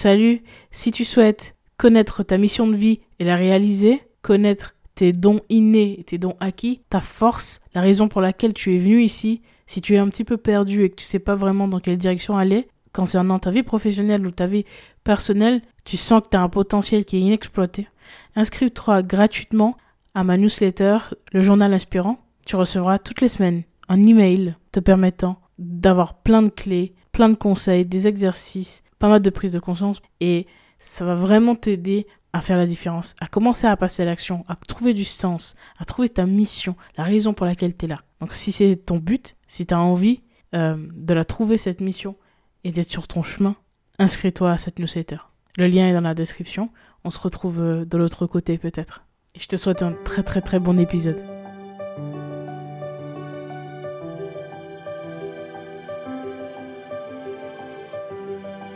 Salut, si tu souhaites connaître ta mission de vie et la réaliser, connaître tes dons innés, tes dons acquis, ta force, la raison pour laquelle tu es venu ici, si tu es un petit peu perdu et que tu sais pas vraiment dans quelle direction aller, concernant ta vie professionnelle ou ta vie personnelle, tu sens que tu as un potentiel qui est inexploité, inscris-toi gratuitement à ma newsletter, le journal inspirant. Tu recevras toutes les semaines un email te permettant d'avoir plein de clés, plein de conseils, des exercices, pas mal de prise de conscience et ça va vraiment t'aider à faire la différence, à commencer à passer à l'action, à trouver du sens, à trouver ta mission, la raison pour laquelle tu es là. Donc si c'est ton but, si tu as envie euh, de la trouver, cette mission, et d'être sur ton chemin, inscris-toi à cette newsletter. Le lien est dans la description. On se retrouve euh, de l'autre côté peut-être. Et je te souhaite un très très très bon épisode.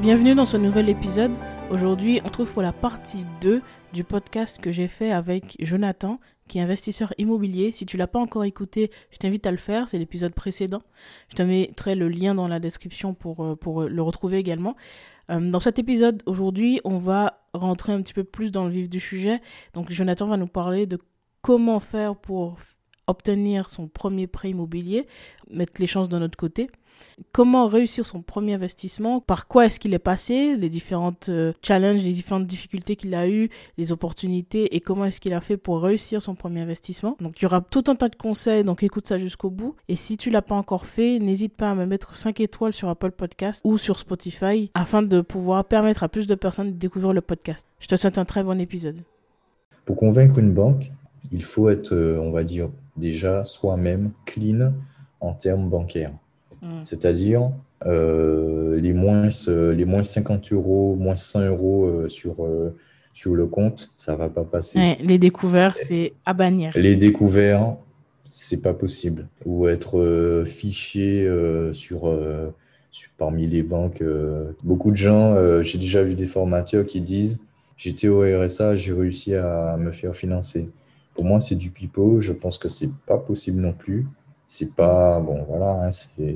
Bienvenue dans ce nouvel épisode. Aujourd'hui, on trouve pour la partie 2 du podcast que j'ai fait avec Jonathan, qui est investisseur immobilier. Si tu l'as pas encore écouté, je t'invite à le faire. C'est l'épisode précédent. Je te mettrai le lien dans la description pour, euh, pour le retrouver également. Euh, dans cet épisode, aujourd'hui, on va rentrer un petit peu plus dans le vif du sujet. Donc, Jonathan va nous parler de comment faire pour obtenir son premier prêt immobilier, mettre les chances de notre côté comment réussir son premier investissement, par quoi est-ce qu'il est passé, les différentes euh, challenges, les différentes difficultés qu'il a eues, les opportunités et comment est-ce qu'il a fait pour réussir son premier investissement? Donc il y aura tout un tas de conseils, donc écoute ça jusqu'au bout. Et si tu l'as pas encore fait, n'hésite pas à me mettre 5 étoiles sur Apple Podcast ou sur Spotify afin de pouvoir permettre à plus de personnes de découvrir le podcast. Je te souhaite un très bon épisode. Pour convaincre une banque, il faut être, euh, on va dire, déjà soi-même clean en termes bancaires. Mm. C'est-à-dire euh, les, moins, les moins 50 euros, moins 100 euros euh, sur, euh, sur le compte, ça ne va pas passer. les découverts, c'est à bannir. Les découverts, c'est pas possible. Ou être fiché sur, sur, parmi les banques. Beaucoup de gens, j'ai déjà vu des formateurs qui disent J'étais au RSA, j'ai réussi à me faire financer. Pour moi, c'est du pipeau. Je pense que c'est pas possible non plus c'est pas bon voilà hein,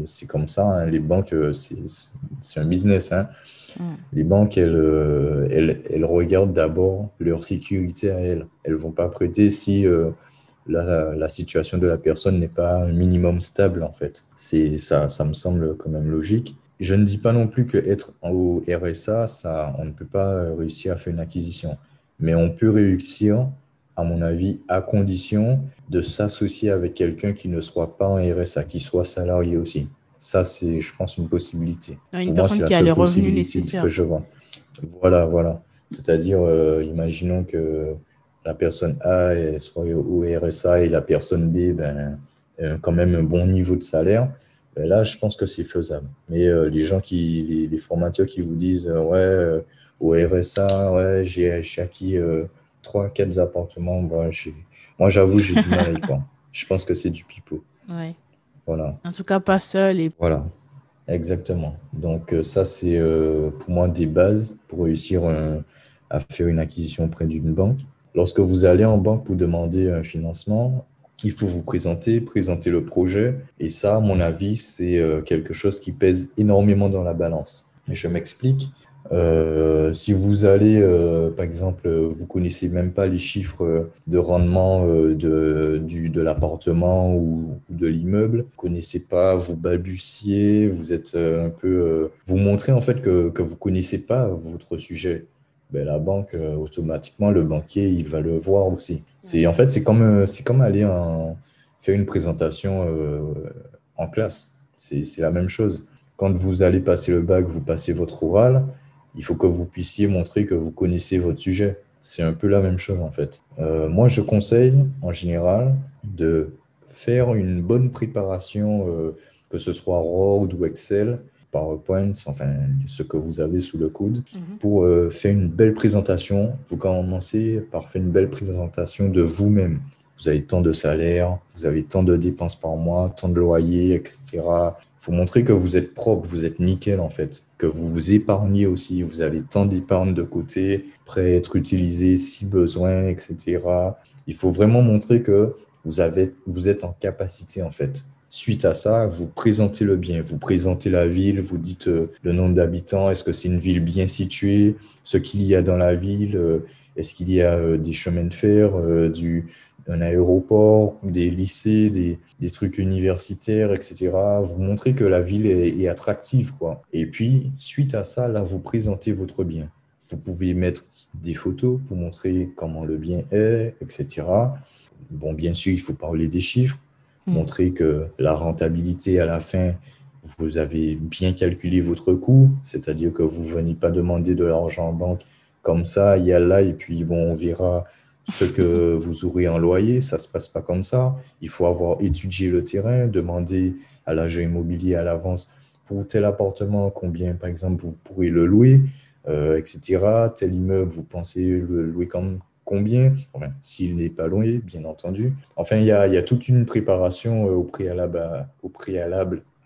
c'est comme ça hein. les banques euh, c'est un business hein. mm. les banques euh, elles, elles, regardent d'abord leur sécurité à elles elles vont pas prêter si euh, la, la, situation de la personne n'est pas un minimum stable en fait c'est ça ça me semble quand même logique je ne dis pas non plus que être au RSA ça on ne peut pas réussir à faire une acquisition mais on peut réussir à mon avis, à condition de s'associer avec quelqu'un qui ne soit pas en RSA, qui soit salarié aussi. Ça, c'est, je pense, une possibilité. Une personne qui a les revenus nécessaires. Que je vois. Voilà, voilà. C'est-à-dire, euh, imaginons que la personne A soit au RSA et la personne B, ben, quand même un bon niveau de salaire. Ben là, je pense que c'est faisable. Mais euh, les gens qui, les, formateurs qui vous disent, euh, ouais, au RSA, ouais, j'ai acquis trois, quatre appartements, moi j'avoue, j'ai du mal avec quoi. Je pense que c'est du pipeau. Ouais. Voilà. En tout cas, pas seul. Et... Voilà, exactement. Donc euh, ça, c'est euh, pour moi des bases pour réussir à faire une acquisition auprès d'une banque. Lorsque vous allez en banque pour demander un financement, il faut vous présenter, présenter le projet. Et ça, à mon avis, c'est euh, quelque chose qui pèse énormément dans la balance. je m'explique. Euh, si vous allez, euh, par exemple, vous connaissez même pas les chiffres de rendement euh, de, du, de l'appartement ou, de l'immeuble, vous connaissez pas, vous balbutiez, vous êtes un peu, vous montrez en fait que, que vous connaissez pas votre sujet. Ben, la banque, automatiquement, le banquier, il va le voir aussi. C'est en fait, c'est comme, c'est comme aller en, faire une présentation en classe. C'est la même chose. Quand vous allez passer le bac, vous passez votre oral il faut que vous puissiez montrer que vous connaissez votre sujet. C'est un peu la même chose en fait. Euh, moi, je conseille en général de faire une bonne préparation, euh, que ce soit Word ou Excel, PowerPoint, enfin ce que vous avez sous le coude, Mhm. pour euh, faire une belle présentation. Vous commencez par faire une belle présentation de vous-même. Vous avez tant de salaire, vous avez tant de dépenses par mois, tant de loyer, etc. Il faut montrer que vous êtes propre, vous êtes nickel en fait, que vous vous épargnez aussi, vous avez tant d'épargne de côté, prêt à être utilisé si besoin, etc. Il faut vraiment montrer que vous, avez, vous êtes en capacité en fait. Suite à ça, vous présentez le bien, vous présentez la ville, vous dites euh, le nombre d'habitants, est-ce que c'est une ville bien située, ce qu'il y a dans la ville, euh, est-ce qu'il y a euh, des chemins de fer, du, un aéroport, des lycées, des, des trucs universitaires, etc. Vous montrez que la ville est, est attractive, quoi. Et puis, suite à ça, là, vous présentez votre bien. Vous pouvez mettre des photos pour montrer comment le bien est, etc. Bon, bien sûr, il faut parler des chiffres, Mm. montrer que la rentabilité à la fin, vous avez bien calculé votre coût, c'est-à-dire que vous ne venez pas demander de l'argent en banque comme ça, il y a là, et puis bon, on verra ce que vous aurez en loyer. Ça ne se passe pas comme ça. Il faut avoir étudié le terrain, demander à l'agent immobilier à l'avance pour tel appartement, combien, par exemple, vous pourrez le louer, euh, etc. Tel immeuble, vous pensez le louer comme combien, s'il n'est pas loué, bien entendu. Enfin, il y a, toute une préparation euh, au préalable à, au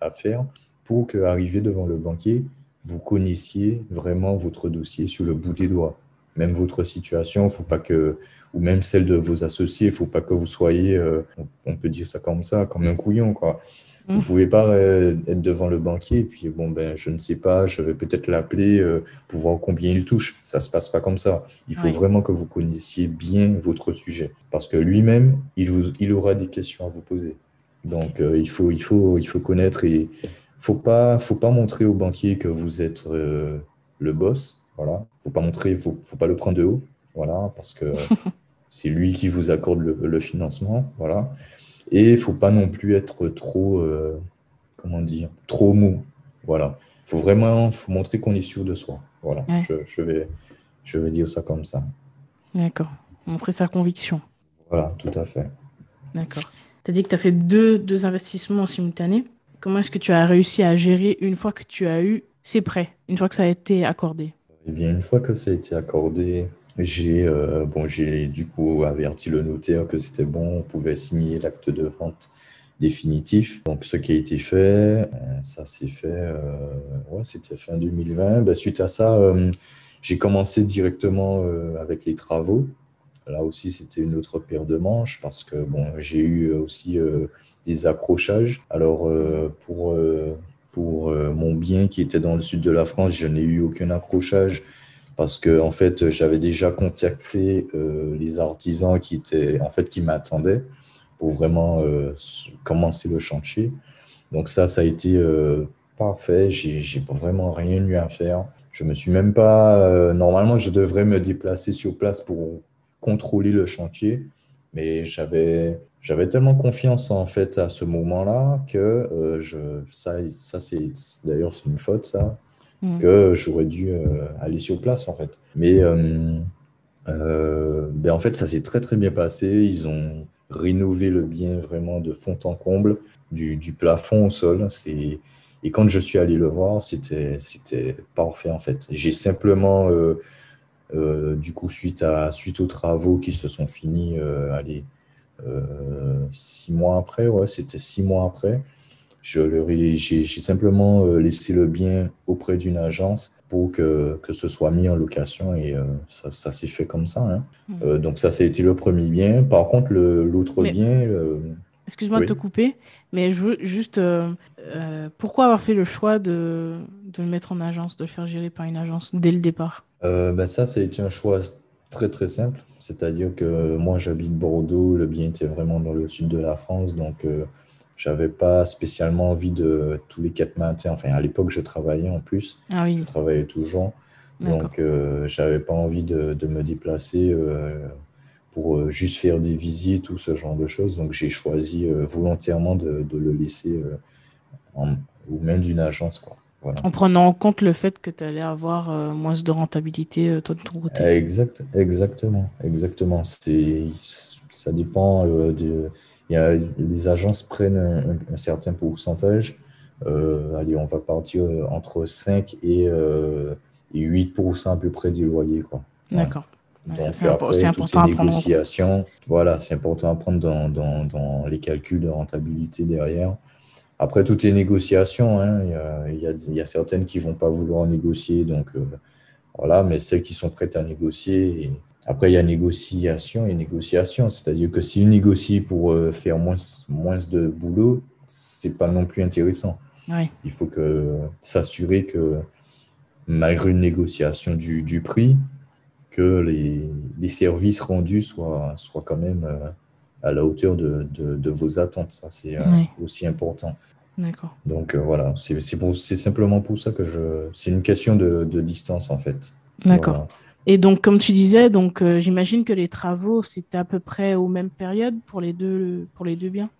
à faire pour qu'arrivé devant le banquier, vous connaissiez vraiment votre dossier sur le bout des doigts. Même votre situation, faut pas que, ou même celle de vos associés, il faut pas que vous soyez, euh, on- peut dire ça comme ça, comme un couillon, quoi. Vous Mm. pouvez pas euh, être devant le banquier et puis bon ben je ne sais pas, je vais peut-être l'appeler euh, pour voir combien il touche. Ça se passe pas comme ça. Il faut Oui. vraiment que vous connaissiez bien votre sujet parce que lui-même il vous, il aura des questions à vous poser. Donc euh, il faut il faut il faut connaître et faut pas faut pas montrer au banquier que vous êtes le boss. Voilà. Faut pas montrer, faut faut pas le prendre de haut. Voilà parce que c'est lui qui vous accorde le, le financement. Voilà. Et il faut pas non plus être trop, euh, comment dire, trop mou. Voilà. Il faut vraiment faut montrer qu'on est sûr de soi. Voilà. Ouais. Je, je vais, je vais dire ça comme ça. D'accord. Montrer sa conviction. Voilà, tout à fait. D'accord. Tu as dit que tu as fait deux, deux investissements en simultané. Comment est-ce que tu as réussi à gérer une fois que tu as eu ces prêts, une fois que ça a été accordé? Eh bien, une fois que ça a été accordé, j'ai euh, j'ai du coup averti le notaire que c'était bon, on pouvait signer l'acte de vente définitif. Donc, ce qui a été fait, euh, ça s'est fait, euh, ouais, c'était fin 2020. Ben, suite à ça, j'ai commencé directement avec les travaux. Là aussi, c'était une autre paire de manches parce que j'ai eu aussi des accrochages. Alors, pour, pour euh, mon bien qui était dans le sud de la France, je n'ai eu aucun accrochage parce que en fait, j'avais déjà contacté euh, les artisans qui étaient en fait qui m'attendaient pour vraiment euh, commencer le chantier. Donc ça, ça a été parfait. J'ai, vraiment rien eu à faire. Je me suis même pas. normalement, je devrais me déplacer sur place pour contrôler le chantier, mais j'avais j'avais tellement confiance en fait à ce moment-là que euh, je ça ça c'est d'ailleurs c'est une faute ça Mhm. que j'aurais dû euh, aller sur place en fait. Mais euh, ben, en fait, ça s'est très très bien passé. Ils ont rénové le bien vraiment de fond en comble, du, du plafond au sol. C'est... Et quand je suis allé le voir, c'était, c'était parfait en fait. J'ai simplement, du coup, suite, à, suite aux travaux qui se sont finis, euh, allez, euh, six mois après, ouais, c'était six mois après, j'ai, simplement euh, laissé le bien auprès d'une agence pour que, que ce soit mis en location et euh, ça, ça s'est fait comme ça. hein. Euh, donc ça, été le premier bien. Par contre, le, l'autre bien, euh, Excuse-moi de te couper, mais je veux juste euh, euh, pourquoi avoir fait le choix de, de le mettre en agence, de le faire gérer par une agence dès le départ? Euh, ben ça, ça a été un choix très très simple. C'est-à-dire que moi, j'habite Bordeaux, le bien était vraiment dans le sud de la France, donc euh, j'avais pas spécialement envie de tous les quatre matins. Enfin, à l'époque, je travaillais en plus, Ah oui, je travaillais toujours, donc euh, j'avais pas envie de, de me déplacer euh, pour euh, juste faire des visites ou ce genre de choses. Donc j'ai choisi volontairement de, de le laisser en, aux mains d'une agence, quoi. Voilà. En prenant en compte le fait que tu allais avoir euh, moins de rentabilité euh, toi de ton côté. Exact, exactement, exactement. C'est, ça dépend euh, de, y a, les agences prennent un, un certain pourcentage allez, on va partir entre 5 et, 8% à peu près du loyer. Quoi. D'accord. C'est toutes les négociations, voilà, c'est important à prendre dans, dans, dans, les calculs de rentabilité derrière. Après, toutes les négociations, hein, il y, a, y, a, certaines qui ne vont pas vouloir négocier, donc voilà, mais celles qui sont prêtes à négocier. Après, il y a négociation et négociation, c'est-à-dire que s'ils négocient pour faire moins, moins de boulot, c'est pas non plus intéressant. Il faut que s'assurer que malgré une négociation du, du prix, que les, les, services rendus soient, soient quand même euh, à la hauteur de, de, vos attentes. Ça, c'est euh, aussi important. D'accord. Donc euh, voilà, c'est simplement pour ça que je. C'est une question de, de, distance en fait. D'accord. Et donc, comme tu disais, donc j'imagine que les travaux, c'était à peu près aux mêmes périodes pour les deux, pour les deux biens?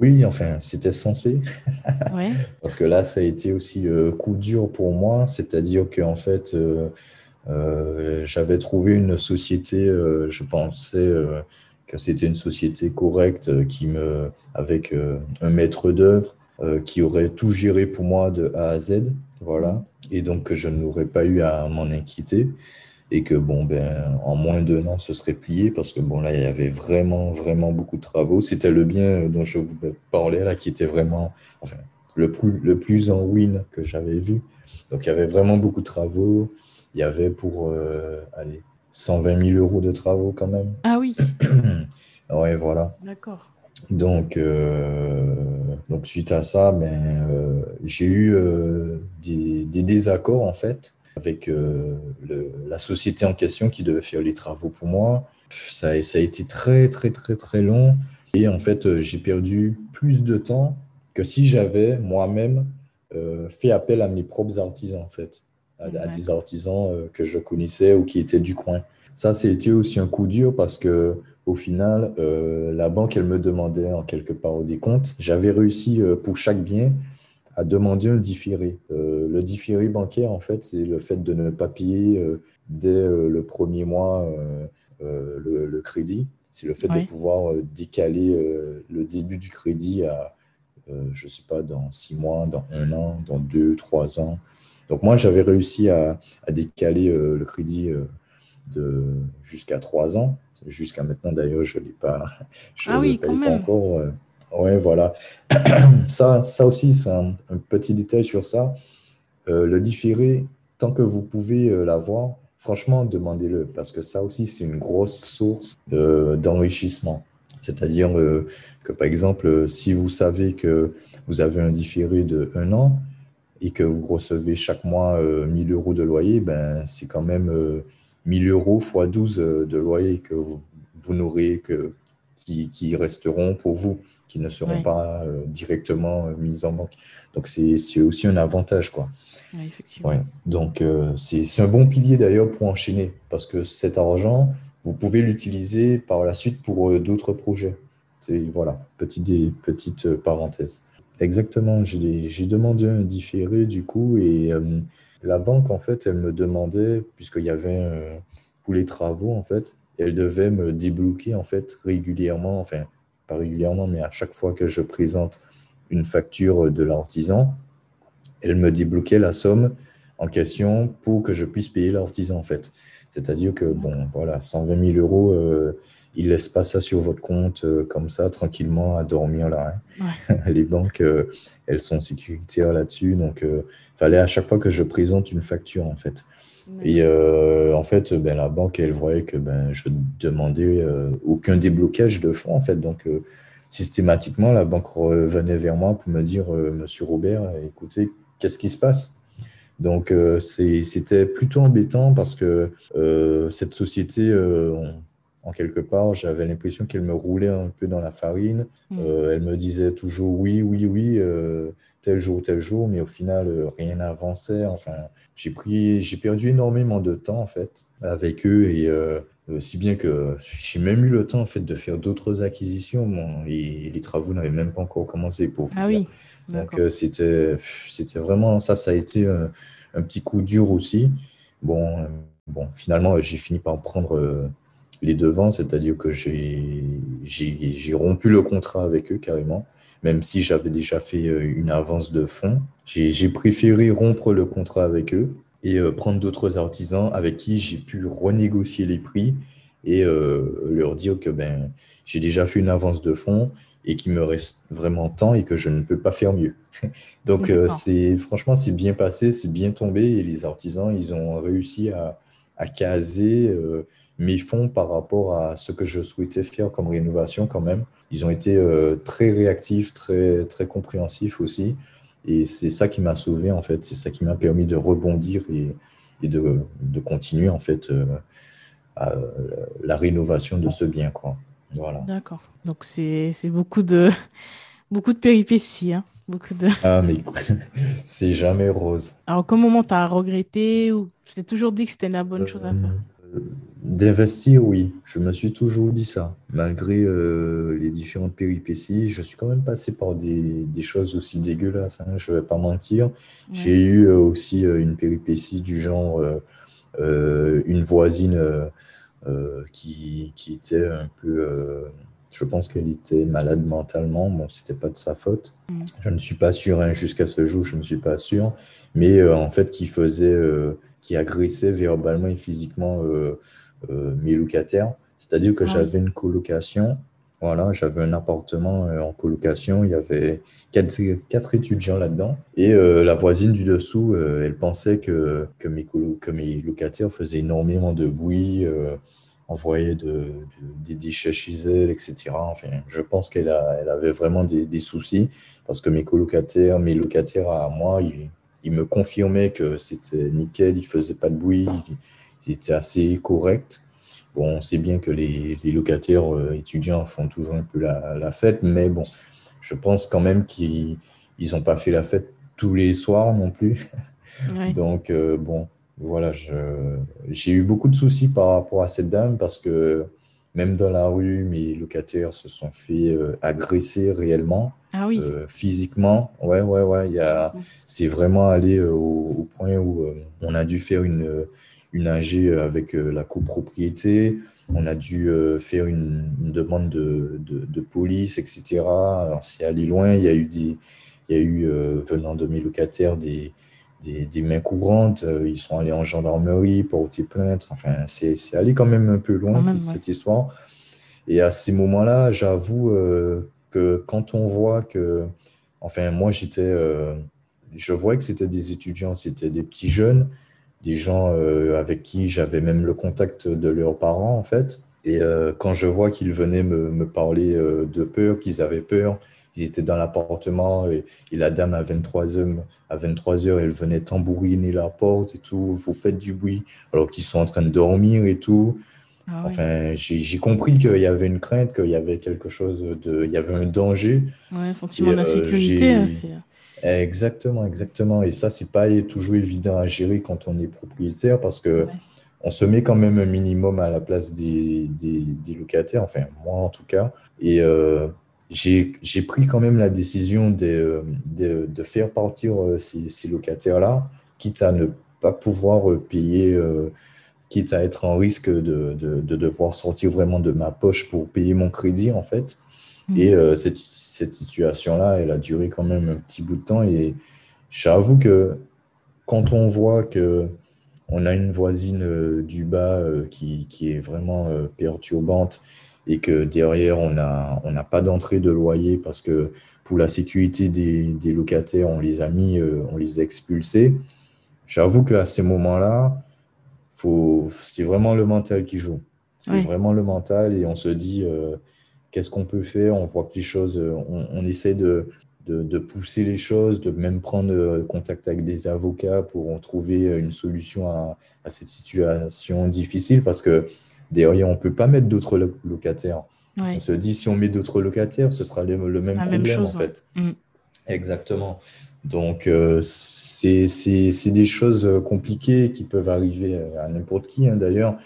Oui, enfin, c'était censé. ouais. Parce que là, ça a été aussi coup dur pour moi. C'est-à-dire qu'en fait, euh, j'avais trouvé une société, euh, je pensais euh, que c'était une société correcte qui me, avec un maître d'œuvre qui aurait tout géré pour moi de A à Z, voilà, et donc que je n'aurais pas eu à m'en inquiéter. Et que bon ben en moins d'un an ce serait plié parce que bon là il y avait vraiment vraiment beaucoup de travaux. C'était le bien dont je vous parlais là qui était vraiment enfin le plus le plus en win que j'avais vu. Donc il y avait vraiment beaucoup de travaux. Il y avait pour euh, allez, 120 000 euros de travaux quand même. Ah oui. ouais, voilà. D'accord. Donc, euh, donc suite à ça, ben, euh, j'ai eu des, des, désaccords en fait avec le, la société en question qui devait faire les travaux pour moi. Ça, ça a été très très très très long et en fait j'ai perdu plus de temps que si j'avais moi-même fait appel à mes propres artisans en fait à, des artisans euh, que je connaissais ou qui étaient du coin. Ça, c'était aussi un coup dur parce que au final, euh, la banque, elle me demandait en quelque part des comptes. J'avais réussi euh, pour chaque bien à demander un différé. le différé bancaire, en fait, c'est le fait de ne pas payer dès le premier mois le, crédit. C'est le fait de pouvoir décaler le début du crédit à, je ne sais pas, dans six mois, dans un an, dans deux, trois ans. Donc moi, j'avais réussi à, décaler euh, le crédit euh, de jusqu'à trois ans. Jusqu'à maintenant, d'ailleurs, je ne l'ai pas, je ah oui, quand pas encore. Euh. Oui, voilà. ça, ça aussi, c'est un, petit détail sur ça. le différé, tant que vous pouvez l'avoir, franchement, demandez-le, parce que ça aussi, c'est une grosse source d'enrichissement. C'est-à-dire que, par exemple, si vous savez que vous avez un différé de un an, et que vous recevez chaque mois 1000 euh, euros de loyer, ben, c'est quand même 1000 euh, euros x 12 euh, de loyer que vous, n'aurez que qui, qui, resteront pour vous, qui ne seront pas directement mis en banque. Donc, c'est aussi un avantage. Quoi. effectivement. Donc, c'est un bon pilier d'ailleurs pour enchaîner, parce que cet argent, vous pouvez l'utiliser par la suite pour d'autres projets. Voilà, petite, petite parenthèse. Exactement, j'ai demandé un différé du coup et euh, la banque en fait elle me demandait, puisqu'il y avait euh, tous les travaux en fait, elle devait me débloquer en fait régulièrement, enfin pas régulièrement mais à chaque fois que je présente une facture de l'artisan, elle me débloquait la somme en question pour que je puisse payer l'artisan en fait. C'est-à-dire que bon voilà, 120 000 euros euh, ils laissent pas ça sur votre compte euh, comme ça, tranquillement, à dormir là. Hein. les banques, euh, elles sont sécuritaires là-dessus. Donc, il euh, fallait à chaque fois que je présente une facture, en fait. Et en fait, ben, la banque, elle voyait que ben, je demandais aucun déblocage de fonds, en fait. Donc, systématiquement, la banque revenait vers moi pour me dire, Monsieur Robert, écoutez, qu'est-ce qui se passe? Donc, c'était plutôt embêtant parce que cette société, en quelque part, j'avais l'impression qu'elle me roulait un peu dans la farine. Mm. Euh, elle me disait toujours oui, oui, oui, euh, tel jour, tel jour, mais au final, euh, rien n'avançait. Enfin, j'ai pris, j'ai perdu énormément de temps en fait avec eux et si bien que j'ai même eu le temps en fait de faire d'autres acquisitions. et les travaux n'avaient même pas encore commencé pour vous ah Oui. Donc c'était, c'était vraiment ça, ça a été un, un petit coup dur aussi. Bon, bon, finalement, j'ai fini par prendre les devants, c'est-à-dire que j'ai rompu le contrat avec eux carrément, même si j'avais déjà fait une avance de fonds. J'ai préféré rompre le contrat avec eux et prendre d'autres artisans avec qui j'ai pu renégocier les prix et leur dire que ben, j'ai déjà fait une avance de fonds et qu'il me reste vraiment temps et que je ne peux pas faire mieux. Donc, euh, c'est franchement, c'est bien passé, c'est bien tombé et les artisans, ils ont réussi à, à caser euh, mes fonds par rapport à ce que je souhaitais faire comme rénovation quand même. Ils ont été euh, très réactifs, très, très compréhensifs aussi. Et c'est ça qui m'a sauvé, en fait. C'est ça qui m'a permis de rebondir et, et de, de, continuer, en fait, la rénovation de ce bien, quoi. Voilà. D'accord. Donc c'est beaucoup de beaucoup de péripéties, hein. Beaucoup de... Ah mais c'est jamais rose. Alors, quel moment tu as regretté ou tu t'es toujours dit que c'était la bonne chose à faire? euh, D'investir, oui. Je me suis toujours dit ça. Malgré euh, les différentes péripéties, je suis quand même passé par des, des choses aussi dégueulasses, hein, je ne vais pas mentir. J'ai eu euh, aussi une péripétie du genre une voisine qui, qui, était un peu je pense qu'elle était malade mentalement. Bon, c'était pas de sa faute. Mm. Je ne suis pas sûr, hein, jusqu'à ce jour, je ne suis pas sûr. Mais euh, en fait, qui faisait, euh, qui agressait verbalement et physiquement euh, mes locataires. C'est-à-dire que j'avais une colocation. Voilà, j'avais un appartement en colocation. Il y avait quatre, quatre étudiants là-dedans. Et la voisine du dessous, elle pensait que, que, mes que mes locataires faisaient énormément de bruit envoyer de, des déchets chez elle, etc. Enfin, je pense qu'elle elle avait vraiment des, des, soucis parce que mes colocataires, mes locataires à moi, ils, ils me confirmaient que c'était nickel, ils faisaient pas de bruit, ils, étaient assez corrects. Bon, on sait bien que les, les locataires euh, étudiants font toujours un peu la, la, fête, mais bon, je pense quand même qu'ils n'ont pas fait la fête tous les soirs non plus. Donc, euh, bon, voilà, j'ai eu beaucoup de soucis par rapport à cette dame parce que même dans la rue, mes locataires se sont fait euh, agresser réellement, ah oui. Euh, physiquement. Ouais, ouais, ouais. Il c'est vraiment allé euh, au, point où on a dû faire une, une AG avec la copropriété. On a dû faire une, demande de, de, de, police, etc. C'est allé loin. Il y a eu, des, il y a eu venant de mes locataires, des, des, mains courantes, euh, ils sont allés en gendarmerie, porter plainte. Enfin, c'est allé quand même un peu loin, toute cette histoire. Et à ces moments-là, j'avoue euh, que quand on voit que, enfin, moi, j'étais, euh, je voyais que c'était des étudiants, c'était des petits jeunes, des gens avec qui j'avais même le contact de leurs parents, en fait. Et quand je vois qu'ils venaient me, me parler de peur, qu'ils avaient peur, ils étaient dans l'appartement et, la dame à 23 heures, à 23 heures, elle venait tambouriner la porte et tout. Vous faites du bruit alors qu'ils sont en train de dormir et tout. Ah enfin, j'ai compris qu'il y avait une crainte, qu'il y avait quelque chose de, il y avait un danger. Ouais, un sentiment d'insécurité. Hein, exactement, exactement. Et ça, c'est pas toujours évident à gérer quand on est propriétaire parce que on se met quand même un minimum à la place des, des, locataires. Enfin, moi en tout cas. Et euh, j'ai pris quand même la décision de, de, de faire partir euh, ces, ces locataires-là, quitte à ne pas pouvoir euh, payer, euh, quitte à être en risque de, de, de, devoir sortir vraiment de ma poche pour payer mon crédit, en fait. Mmh. Et cette, cette situation-là, elle a duré quand même un petit bout de temps. Et j'avoue que quand on voit que on a une voisine du bas qui, qui est vraiment perturbante et que derrière, on n'a on pas d'entrée de loyer parce que pour la sécurité des, des locataires, on les a mis, euh, on les a expulsés. J'avoue qu'à ces moments-là, c'est vraiment le mental qui joue. C'est vraiment le mental et on se dit euh, qu'est-ce qu'on peut faire? On voit que les choses, euh, on, essaie de, de, de, pousser les choses, de même prendre contact avec des avocats pour trouver une solution à, à cette situation difficile parce que Derrière, on ne peut pas mettre d'autres locataires. On se dit, si on met d'autres locataires, ce sera le, même problème, en fait. Mm. Exactement. Donc, euh, c'est des choses euh, compliquées qui peuvent arriver à n'importe qui, hein, d'ailleurs.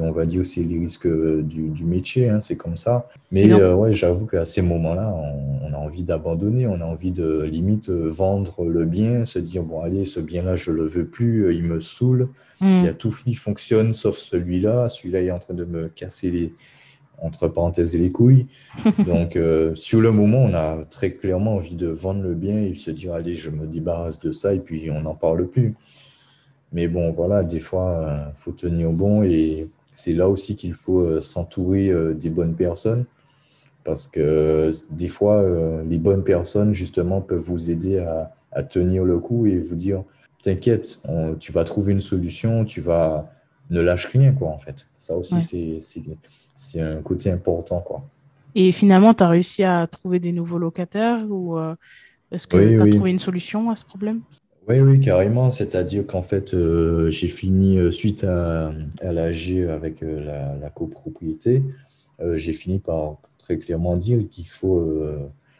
On va dire, c'est les risques euh, du, du métier, hein, c'est comme ça. Mais euh, ouais, j'avoue qu'à ces moments-là, on, a envie d'abandonner, on a envie de limite vendre le bien, se dire, bon, allez, ce bien-là, je le veux plus, il me saoule. Il y a hmm. tout qui fonctionne sauf celui-là. Celui-là est en train de me casser les, entre parenthèses, les couilles. Donc, euh, sur le moment, on a très clairement envie de vendre le bien et se dire, allez, je me débarrasse de ça et puis on n'en parle plus. Mais bon, voilà, des fois, il euh, faut tenir bon et c'est là aussi qu'il faut euh, s'entourer des bonnes personnes parce que des fois, les bonnes personnes, justement, peuvent vous aider à, à tenir le coup et vous dire, t'inquiète, tu vas trouver une solution, tu vas ne lâche rien, quoi, en fait. Ça aussi, c'est c'est un côté important. Quoi. Et finalement, tu as réussi à trouver des nouveaux locataires ou euh, est-ce que tu as trouvé une solution à ce problème? Oui, oui, carrément. C'est-à-dire qu'en fait, euh, j'ai fini, euh, suite à, à l'AG avec la, copropriété, j'ai fini par très clairement dire qu'il faut.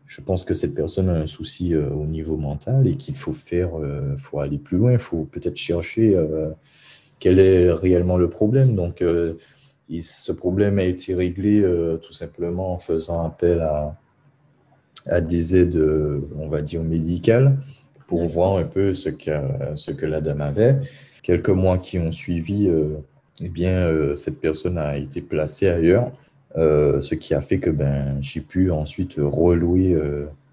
je pense que cette personne a un souci au niveau mental et qu'il faut faire, faut aller plus loin, il faut peut-être chercher quel est réellement le problème. Donc, ce problème a été réglé euh, tout simplement en faisant appel à, à des aides, euh, on va dire, médicales pour voir un peu ce que, ce que la dame avait. Quelques mois qui ont suivi, euh, eh bien, cette personne a été placée ailleurs, ce qui a fait que ben, j'ai pu ensuite relouer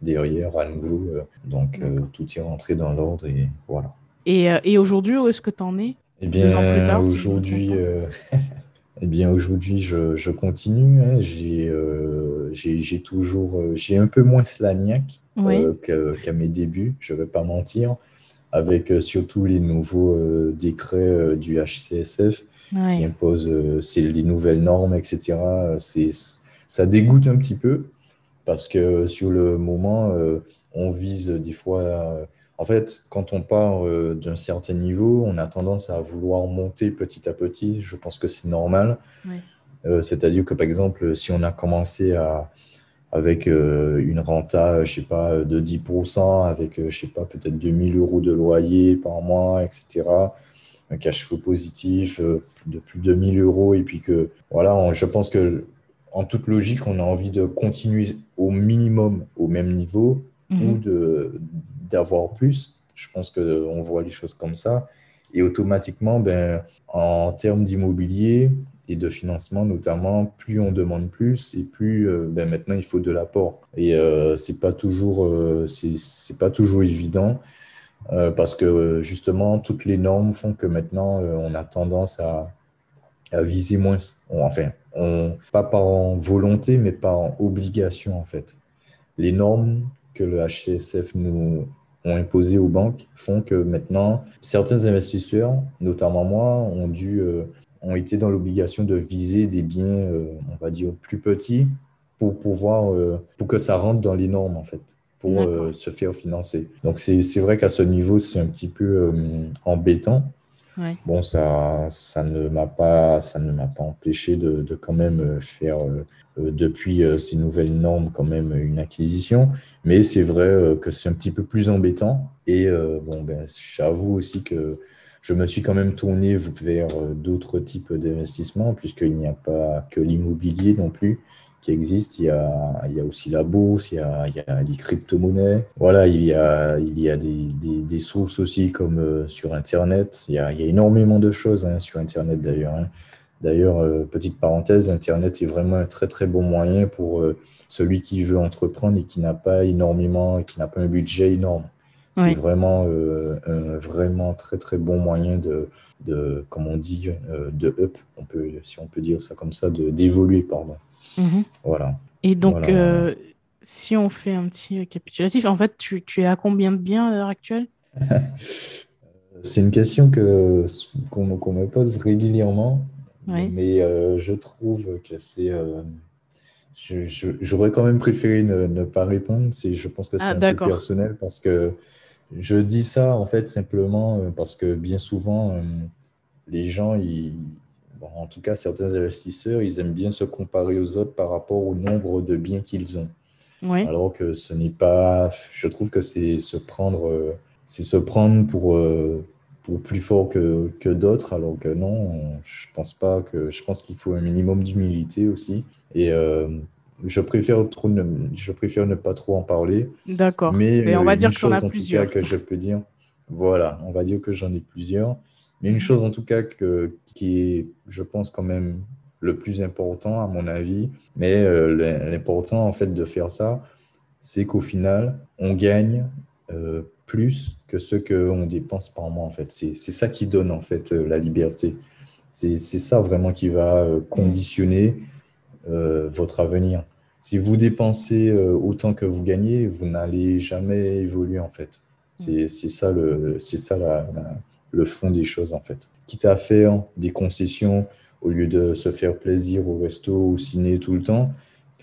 derrière à nouveau. donc, tout est rentré dans l'ordre et voilà. Et, et aujourd'hui, où est-ce que tu en es? Eh bien, aujourd'hui, Eh bien, aujourd'hui, je, je continue. Hein. Euh, j'ai toujours, euh, j'ai un peu moins slaniac euh, qu'à mes débuts, je ne vais pas mentir, avec surtout les nouveaux décrets du HCSF qui imposent les nouvelles normes, etc. Ça dégoûte un petit peu parce que sur le moment, on vise des fois en fait, quand on part euh, d'un certain niveau, on a tendance à vouloir monter petit à petit. Je pense que c'est normal. Euh, c'est-à-dire que, par exemple, si on a commencé à, avec euh, une renta, je sais pas, de 10%, avec, je sais pas, peut-être 2000 euros de loyer par mois, etc., un cash flow positif de plus de 1000 euros, et puis que, voilà, je pense que, en toute logique, on a envie de continuer au minimum au même niveau ou mhm. de d'avoir plus. Je pense qu'on voit les choses comme ça. Et automatiquement, ben, en termes d'immobilier et de financement notamment, plus on demande plus et plus euh, ben, maintenant il faut de l'apport. Et euh, c'est pas toujours euh, pas toujours évident parce que justement toutes les normes font que maintenant on a tendance à, viser moins. enfin, on, pas par volonté mais par obligation en fait. Les normes que le HCSF nous ont imposé aux banques font que maintenant, certains investisseurs, notamment moi, ont dû, euh, ont été dans l'obligation de viser des biens, euh, on va dire, plus petits pour pouvoir, euh, pour que ça rentre dans les normes, en fait, pour se faire financer. Donc, c'est vrai qu'à ce niveau, c'est un petit peu embêtant. Bon, ça, ça ne m'a pas, ça ne m'a pas empêché de, de, quand même faire euh, depuis euh, ces nouvelles normes quand même une acquisition. Mais c'est vrai euh, que c'est un petit peu plus embêtant. Et bon, ben, j'avoue aussi que je me suis quand même tourné vers d'autres types d'investissements, puisqu'il n'y a pas que l'immobilier non plus qui existe. Il y a, il y a aussi la bourse, il y a, il y a les crypto-monnaies. Voilà, il y a, il y a des, des, des sources aussi comme sur Internet. Il y a, il y a énormément de choses hein, sur Internet d'ailleurs. Hein. D'ailleurs, euh, petite parenthèse, Internet est vraiment un très très bon moyen pour euh, celui qui veut entreprendre et qui n'a pas énormément, qui n'a pas un budget énorme. C'est vraiment euh, un vraiment très très bon moyen de, de comme on dit, de up, on peut, si on peut dire ça comme ça, d'évoluer, pardon. Mhm. Voilà. Et donc, si on fait un petit récapitulatif, en fait, tu, tu es à combien de biens à l'heure actuelle? C'est une question que qu'on me pose régulièrement. Mais euh, je trouve que c'est. Euh, j'aurais quand même préféré ne, pas répondre. Je pense que c'est ah, un peu personnel parce que je dis ça en fait simplement euh, parce que bien souvent, les gens, ils, en tout cas certains investisseurs, ils aiment bien se comparer aux autres par rapport au nombre de biens qu'ils ont. Alors que ce n'est pas. Je trouve que c'est se prendre c'est se prendre pour, pour plus fort que, que d'autres, alors que non, je pense pas que je pense qu'il faut un minimum d'humilité aussi. Et je préfère trop ne, je préfère ne pas trop en parler. D'accord. Mais, on va dire que a plusieurs. que je peux dire, voilà, on va dire que j'en ai plusieurs. Mais une chose en tout cas que, qui est, je pense quand même le plus important à mon avis, mais euh, l'important en fait de faire ça, c'est qu'au final, on gagne euh, plus que ce qu'on dépense par mois en fait. C'est ça qui donne en fait euh, la liberté. C'est ça vraiment qui va conditionner votre avenir. Si vous dépensez autant que vous gagnez, vous n'allez jamais évoluer en fait. C'est ça, le, ça la, le fond des choses en fait. Quitte à faire des concessions au lieu de se faire plaisir au resto, ou au ciné tout le temps,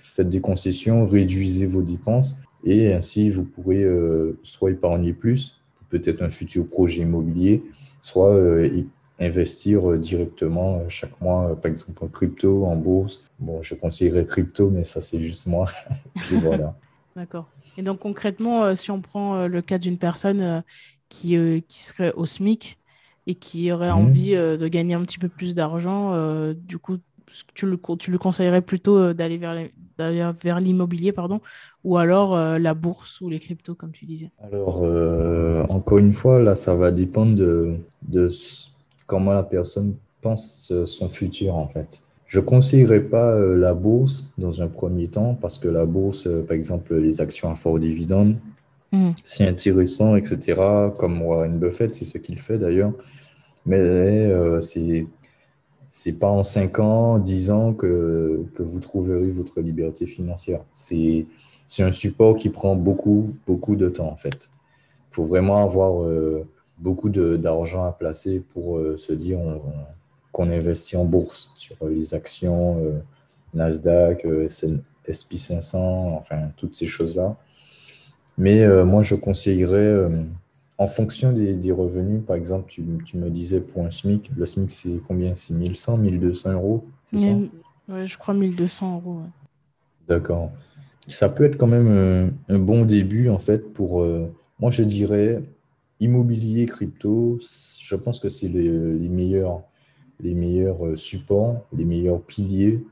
faites des concessions, réduisez vos dépenses et ainsi vous pourrez euh, soit épargner plus, peut-être un futur projet immobilier, soit euh, investir euh, directement chaque mois, par exemple en crypto, en bourse. Bon, je conseillerais crypto, mais ça c'est juste moi. voilà. D'accord. Et donc concrètement, si on prend le cas d'une personne qui, qui serait au SMIC, et qui aurait mhm. envie euh, de gagner un petit peu plus d'argent, euh, du coup, tu le, tu le conseillerais plutôt euh, d'aller vers, vers l'immobilier, pardon, ou alors la bourse ou les cryptos, comme tu disais Alors, encore une fois, là, ça va dépendre de, de comment la personne pense son futur, en fait. Je ne conseillerais pas la bourse dans un premier temps parce que la bourse, par exemple, les actions à fort dividende, Mm. C'est intéressant, etc. Comme Warren Buffett, c'est ce qu'il fait d'ailleurs. Mais euh, c'est c'est pas en 5 ans, 10 ans que, que vous trouverez votre liberté financière. C'est un support qui prend beaucoup, beaucoup de temps en fait. Il faut vraiment avoir euh, beaucoup d'argent à placer pour euh, se dire qu'on investit en bourse sur les actions Nasdaq, SP 500, enfin toutes ces choses-là. Mais euh, moi, je conseillerais, euh, en fonction des, revenus, par exemple, tu, me disais pour un SMIC, le SMIC, c'est combien? C'est 1100, 1200 euros c'est ça? Oui, je crois 1200 euros. D'accord. Ça peut être quand même euh, un, bon début, en fait, pour, moi, je dirais, immobilier, crypto, je pense que c'est les, meilleurs, les meilleurs supports, les meilleurs piliers,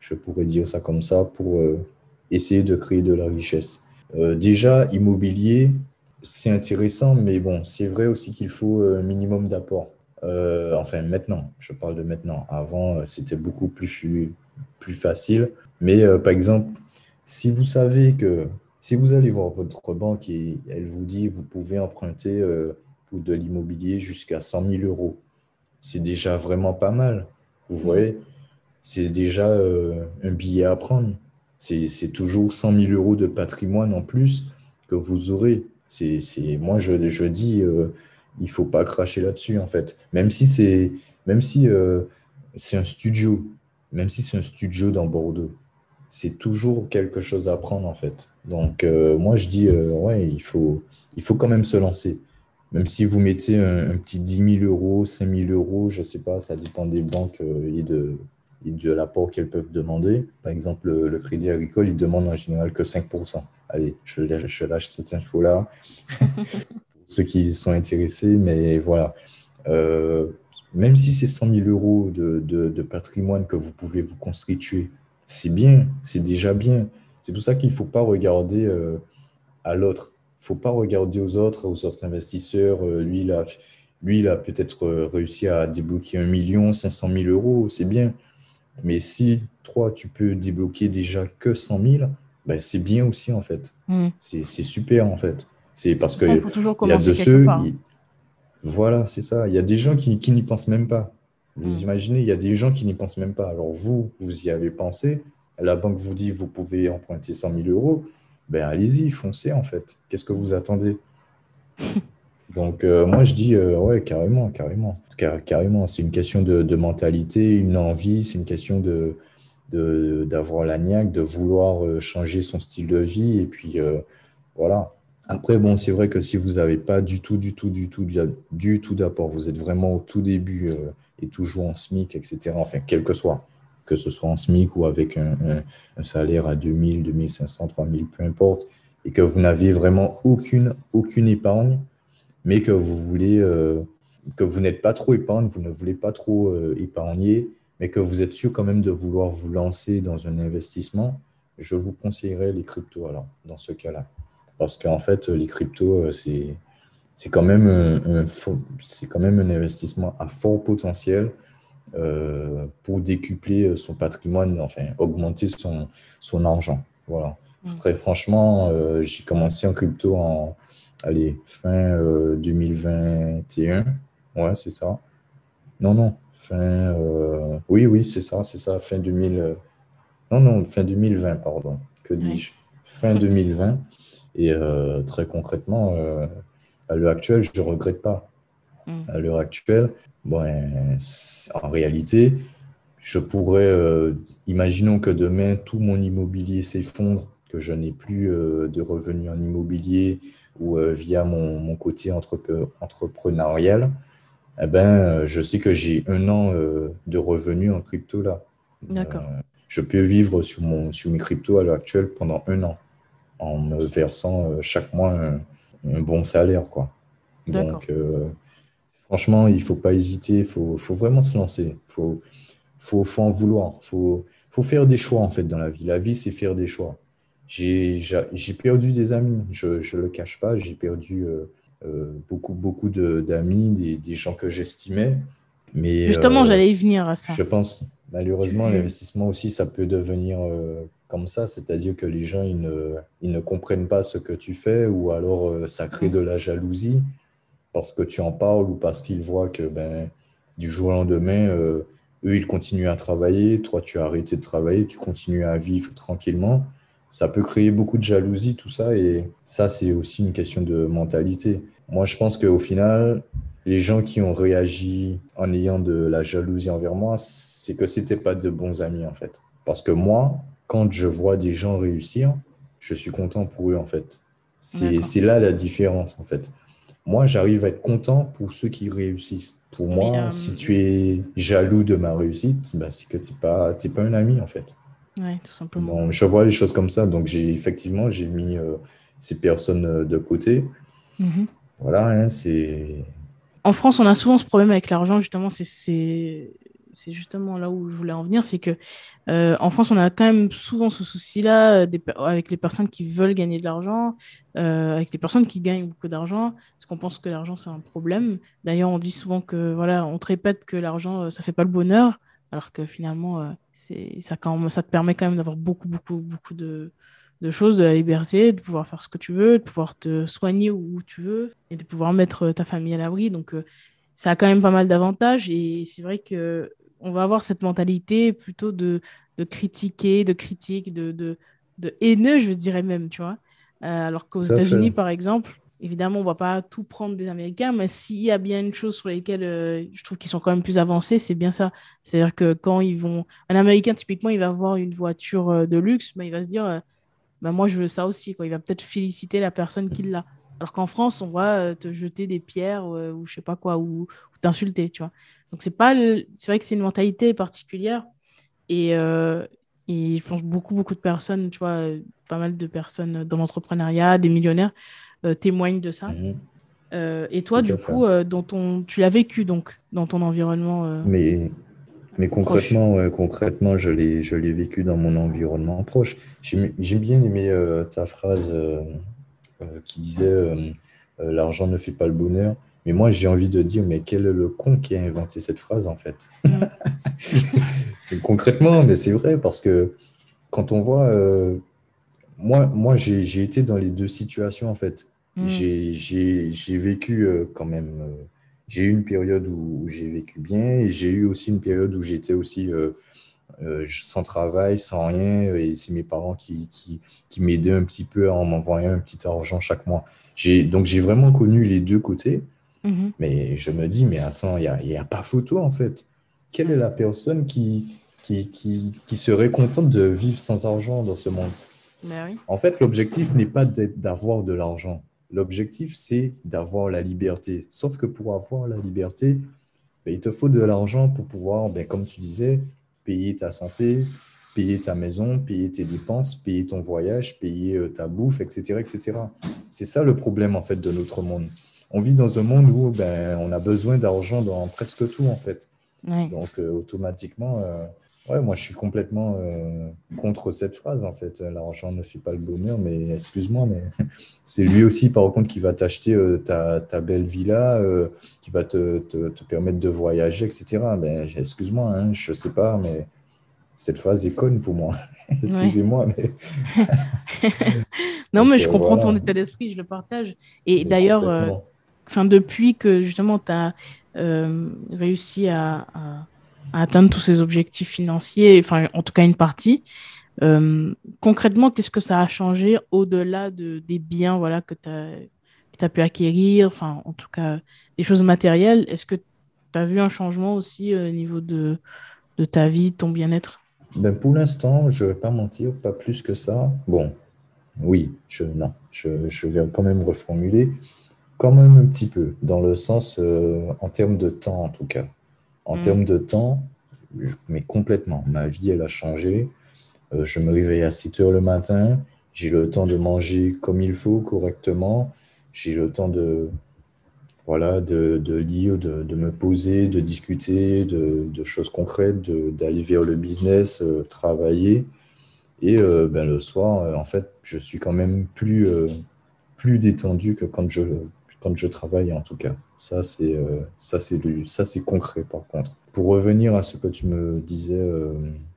je pourrais dire ça comme ça, pour essayer de créer de la richesse. Euh, déjà, immobilier, c'est intéressant, mais bon, c'est vrai aussi qu'il faut un minimum d'apport. Euh, enfin, maintenant, je parle de maintenant. Avant, euh, c'était beaucoup plus, plus facile. Mais par exemple, si vous savez que si vous allez voir votre banque et elle vous dit vous pouvez emprunter pour de l'immobilier jusqu'à 100 000 euros, c'est déjà vraiment pas mal. Vous mmh. voyez, c'est déjà un billet à prendre c'est toujours 100 000 euros de patrimoine en plus que vous aurez. C'est, moi, je, je dis, euh, il ne faut pas cracher là-dessus, en fait. Même si euh, c'est un studio, même si c'est un studio dans Bordeaux, c'est toujours quelque chose à prendre, en fait. Donc, euh, moi, je dis, ouais, il faut, il faut quand même se lancer. Même si vous mettez un, un petit 10 000 euros, 5 000 euros, je ne sais pas, ça dépend des banques et de, de l'apport qu'elles peuvent demander. Par exemple, le, Crédit Agricole, il demande en général que 5%. Allez, je, je lâche cette info-là pour ceux qui sont intéressés, mais voilà. Euh, même si c'est 100 000 euros de, de, patrimoine que vous pouvez vous constituer, c'est bien, c'est déjà bien. C'est pour ça qu'il ne faut pas regarder euh, à l'autre. Il ne faut pas regarder aux autres, aux autres investisseurs. Euh, lui, il a, lui, il a peut-être réussi à débloquer 1 million, 500 000 euros, c'est bien. Mais si, toi, tu peux débloquer déjà que 100 000, ben, c'est bien aussi, en fait. Hmm. C'est super, en fait. C'est parce que il y a de ceux. Voilà, c'est ça. Il y a des gens qui, qui n'y pensent même pas. Vous hmm. imaginez, il y a des gens qui n'y pensent même pas. Alors, vous, vous y avez pensé. La banque vous dit, vous pouvez emprunter 100 000 euros. Ben, allez-y, foncez, en fait. Qu'est-ce que vous attendez? Donc, euh, moi, je dis, euh, ouais, carrément, carrément. carrément, c'est une question de, mentalité, une envie, c'est une question de d'avoir la niaque, de vouloir euh, changer son style de vie. Et puis, voilà. Après, bon, c'est vrai que si vous n'avez pas du tout, du tout, du tout, du, tout d'apport, vous êtes vraiment au tout début et toujours en SMIC, etc., enfin, quel que soit, que ce soit en SMIC ou avec un, un salaire à 2000, 2500, 3000, peu importe, et que vous n'avez vraiment aucune, aucune épargne, mais que vous voulez, que vous n'êtes pas trop épargne, vous ne voulez pas trop épargner, mais que vous êtes sûr quand même de vouloir vous lancer dans un investissement, je vous conseillerais les cryptos alors, dans ce cas-là. Parce qu'en fait, les cryptos, c'est c'est quand, même un, c'est quand même un investissement à fort potentiel euh, pour décupler son patrimoine, enfin, augmenter son, son argent. Voilà. Mm. Très franchement, euh, j'ai commencé en crypto en allez, fin 2021. Euh, ouais, c'est ça. Non, non, fin. oui, oui, c'est ça, c'est ça, fin 2000. non, non, fin 2020, pardon. Que dis-je Fin 2020. Et très concrètement, à l'heure actuelle, je ne regrette pas. Mm. À l'heure actuelle, bon, en réalité, je pourrais, euh, imaginons que demain, tout mon immobilier s'effondre, que je n'ai plus euh, de revenus en immobilier ou euh, via mon, côté entrepreneurial, eh ben, je sais que j'ai un an de revenus en crypto là. D'accord. je peux vivre sur, mon, sur mes cryptos à l'heure actuelle pendant un an en me versant chaque mois un, un bon salaire, quoi. Donc, euh, franchement, il faut pas hésiter, il faut, faut, vraiment se lancer. Il faut, faut, faut, en vouloir. Il faut, faut faire des choix, en fait, dans la vie. La vie, c'est faire des choix. J'ai perdu des amis, je ne le cache pas. J'ai perdu euh, euh, beaucoup, beaucoup d'amis, des, des, gens que j'estimais. Mais, Justement, j'allais y venir à ça. Je pense, malheureusement, l'investissement aussi, ça peut devenir comme ça, c'est-à-dire que les gens, ils ne, ils ne, comprennent pas ce que tu fais ou alors euh, ça crée de la jalousie parce que tu en parles ou parce qu'ils voient que ben, du jour au lendemain, euh, eux, ils continuent à travailler, toi, tu as arrêté de travailler, tu continues à vivre tranquillement. Ça peut créer beaucoup de jalousie, tout ça, et ça, c'est aussi une question de mentalité. Moi, je pense qu'au final, les gens qui ont réagi en ayant de la jalousie envers moi, c'est que ce pas de bons amis, en fait. Parce que moi, quand je vois des gens réussir, je suis content pour eux, en fait. C'est là la différence, en fait. Moi, j'arrive à être content pour ceux qui réussissent. Pour moi, euh, si tu es jaloux de ma réussite, bah, c'est que tu n'es pas, pas un ami, en fait. Oui, tout simplement. je vois les choses comme ça. Donc, j'ai effectivement, j'ai mis euh, ces personnes euh, de côté. Mhm. Voilà, hein, c'est... En France, on a souvent ce problème avec l'argent, justement, c'est c'est justement là où je voulais en venir, c'est que euh, en France, on a quand même souvent ce souci-là avec les personnes qui veulent gagner de l'argent, euh, avec les personnes qui gagnent beaucoup d'argent, parce qu'on pense que l'argent c'est un problème. D'ailleurs, on dit souvent que voilà, on te répète que l'argent ça fait pas le bonheur, alors que finalement, c'est ça, quand, ça te permet quand même d'avoir beaucoup, beaucoup, beaucoup de, de choses, de la liberté, de pouvoir faire ce que tu veux, de pouvoir te soigner où tu veux et de pouvoir mettre ta famille à l'abri. Donc, ça a quand même pas mal d'avantages et c'est vrai que on va avoir cette mentalité plutôt de, de critiquer, de critique, de, de, de, haineux, je dirais même, tu vois. Euh, alors qu'aux États-Unis, par exemple, évidemment, on ne va pas tout prendre des Américains, mais s'il y a bien une chose sur laquelle euh, je trouve qu'ils sont quand même plus avancés, c'est bien ça. C'est-à-dire que quand ils vont. Un Américain, typiquement, il va avoir une voiture euh, de luxe, mais il va se dire bah, Moi, je veux ça aussi. Quoi. Il va peut-être féliciter la personne qui l'a. Alors qu'en France, on va te jeter des pierres ou je sais pas quoi, ou, t'insulter, tu vois. Donc c'est vrai que c'est une mentalité particulière et, euh, et je pense beaucoup beaucoup de personnes, tu vois, pas mal de personnes dans l'entrepreneuriat, des millionnaires euh, témoignent de ça. Mhm. Euh, et toi, du coup, dans ton, tu l'as vécu donc dans ton environnement. mais mais concrètement, concrètement, je l'ai je l'ai vécu dans mon environnement proche. J'ai bien aimé ta phrase qui disait l'argent ne fait pas le bonheur. Mais moi, j'ai envie de dire, mais quel est le con qui a inventé cette phrase, en fait? Concrètement, mais c'est vrai, parce que quand on voit... Euh, moi, moi j'ai été dans les deux situations, en fait. Mm. J'ai vécu euh, quand même... Euh, j'ai eu une période où, j'ai vécu bien et j'ai eu aussi une période où j'étais aussi sans travail, sans rien, et c'est mes parents qui, qui, qui m'aidaient un petit peu en m'envoyant un petit argent chaque mois. Donc j'ai vraiment connu les deux côtés. Mhm. Mais je me dis, mais attends, il n'y a, a, pas photo en fait. Quelle est la personne qui, qui, qui, qui serait contente de vivre sans argent dans ce monde? Ben En fait, l'objectif n'est pas d'avoir de l'argent. L'objectif, c'est d'avoir la liberté. Sauf que pour avoir la liberté, ben, il te faut de l'argent pour pouvoir, ben, comme tu disais, payer ta santé, payer ta maison, payer tes dépenses, payer ton voyage, payer euh, ta bouffe, etc. etc. C'est ça le problème en fait de notre monde on vit dans un monde où ben, on a besoin d'argent dans presque tout, en fait. Ouais. Donc, euh, automatiquement, euh, ouais, moi, je suis complètement euh, contre cette phrase, en fait. L'argent ne fait pas le bonheur, mais excuse-moi, mais c'est lui aussi, par contre, qui va t'acheter euh, ta, ta belle villa, euh, qui va te, te, te permettre de voyager, etc. Ben, excuse-moi, hein, je sais pas, mais cette phrase est conne pour moi. Excusez-moi, mais Non, Donc, mais je comprends ton état d'esprit, je le partage. Et Mais d'ailleurs, enfin, depuis que justement tu as réussi à, à- à atteindre tous ces objectifs financiers, enfin, en tout cas une partie, euh, concrètement, qu'est-ce que ça a changé au-delà de, des biens voilà, que tu as, pu acquérir, enfin, en tout cas, des choses matérielles? Est-ce que tu as vu un changement aussi euh, au niveau de, de ta vie, ton bien-être? Ben, pour l'instant, je vais pas mentir, pas plus que ça. Bon, oui, je, non, je, je vais quand même reformuler, quand même un petit peu, dans le sens, euh, en termes de temps en tout cas. En Mm. termes de temps, mais complètement, ma vie, elle a changé. Euh, je me réveille à 7 heures le matin, j'ai le temps de manger comme il faut, correctement, j'ai le temps de, voilà, de, de lire, de, de me poser, de discuter, de, de choses concrètes, d'aller vers le business, euh, travailler. Et euh, ben, le soir, en fait, je suis quand même plus, plus détendu que quand je, quand je travaille, en tout cas. Ça, c'est euh, ça, c'est du- ça, c'est concret, par contre. Pour revenir à ce que tu me disais euh,